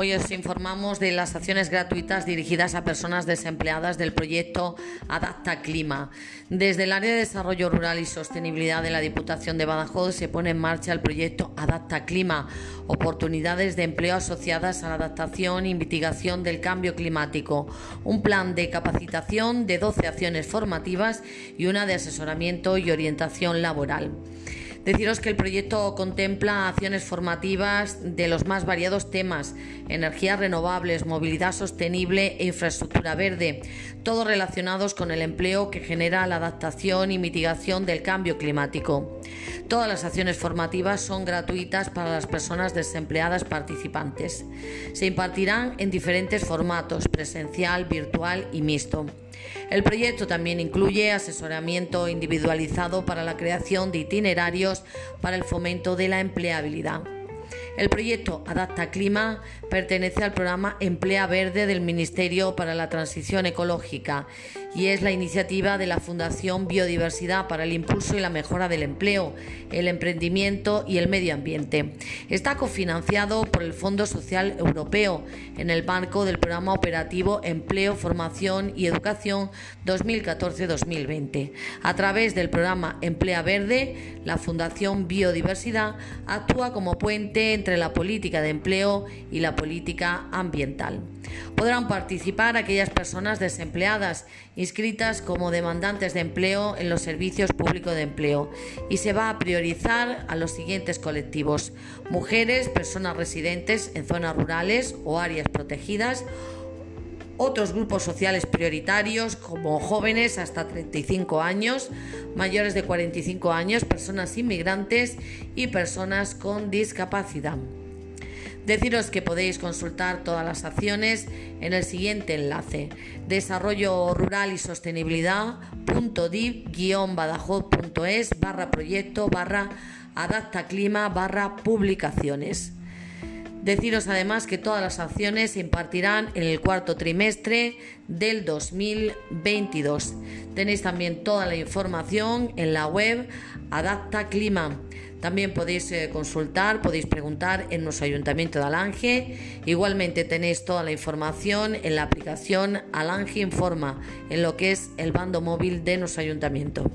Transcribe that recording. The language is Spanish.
Hoy os informamos de las acciones gratuitas dirigidas a personas desempleadas del proyecto Adapta Clima. Desde el área de desarrollo rural y sostenibilidad de la Diputación de Badajoz se pone en marcha el proyecto Adapta Clima, oportunidades de empleo asociadas a la adaptación y mitigación del cambio climático, un plan de capacitación de 12 acciones formativas y una de asesoramiento y orientación laboral. Deciros que el proyecto contempla acciones formativas de los más variados temas, energías renovables, movilidad sostenible e infraestructura verde, todos relacionados con el empleo que genera la adaptación y mitigación del cambio climático. Todas las acciones formativas son gratuitas para las personas desempleadas participantes. Se impartirán en diferentes formatos, presencial, virtual y mixto. El proyecto también incluye asesoramiento individualizado para la creación de itinerarios para el fomento de la empleabilidad. El proyecto Adapta Clima pertenece al programa Emplea Verde del Ministerio para la Transición Ecológica y es la iniciativa de la Fundación Biodiversidad para el Impulso y la Mejora del Empleo, el Emprendimiento y el Medio Ambiente. Está cofinanciado por el Fondo Social Europeo en el marco del programa operativo Empleo, Formación y Educación 2014-2020. A través del programa Emplea Verde, la Fundación Biodiversidad actúa como puente entre la política de empleo y la política ambiental. Podrán participar aquellas personas desempleadas inscritas como demandantes de empleo en los servicios públicos de empleo y se va a priorizar a los siguientes colectivos: mujeres, personas residentes en zonas rurales o áreas protegidas, otros grupos sociales prioritarios como jóvenes hasta 35 años, mayores de 45 años, personas inmigrantes y personas con discapacidad. Deciros que podéis consultar todas las acciones en el siguiente enlace desarrollo rural y sostenibilidad.div-badajoz.es barra proyecto barra adapta clima barra publicaciones. Deciros además que todas las acciones se impartirán en el cuarto trimestre del 2022. Tenéis también toda la información en la web Adapta Clima. También podéis eh, consultar, podéis preguntar en nuestro ayuntamiento de Alange. Igualmente tenéis toda la información en la aplicación Alange Informa, en lo que es el bando móvil de nuestro ayuntamiento.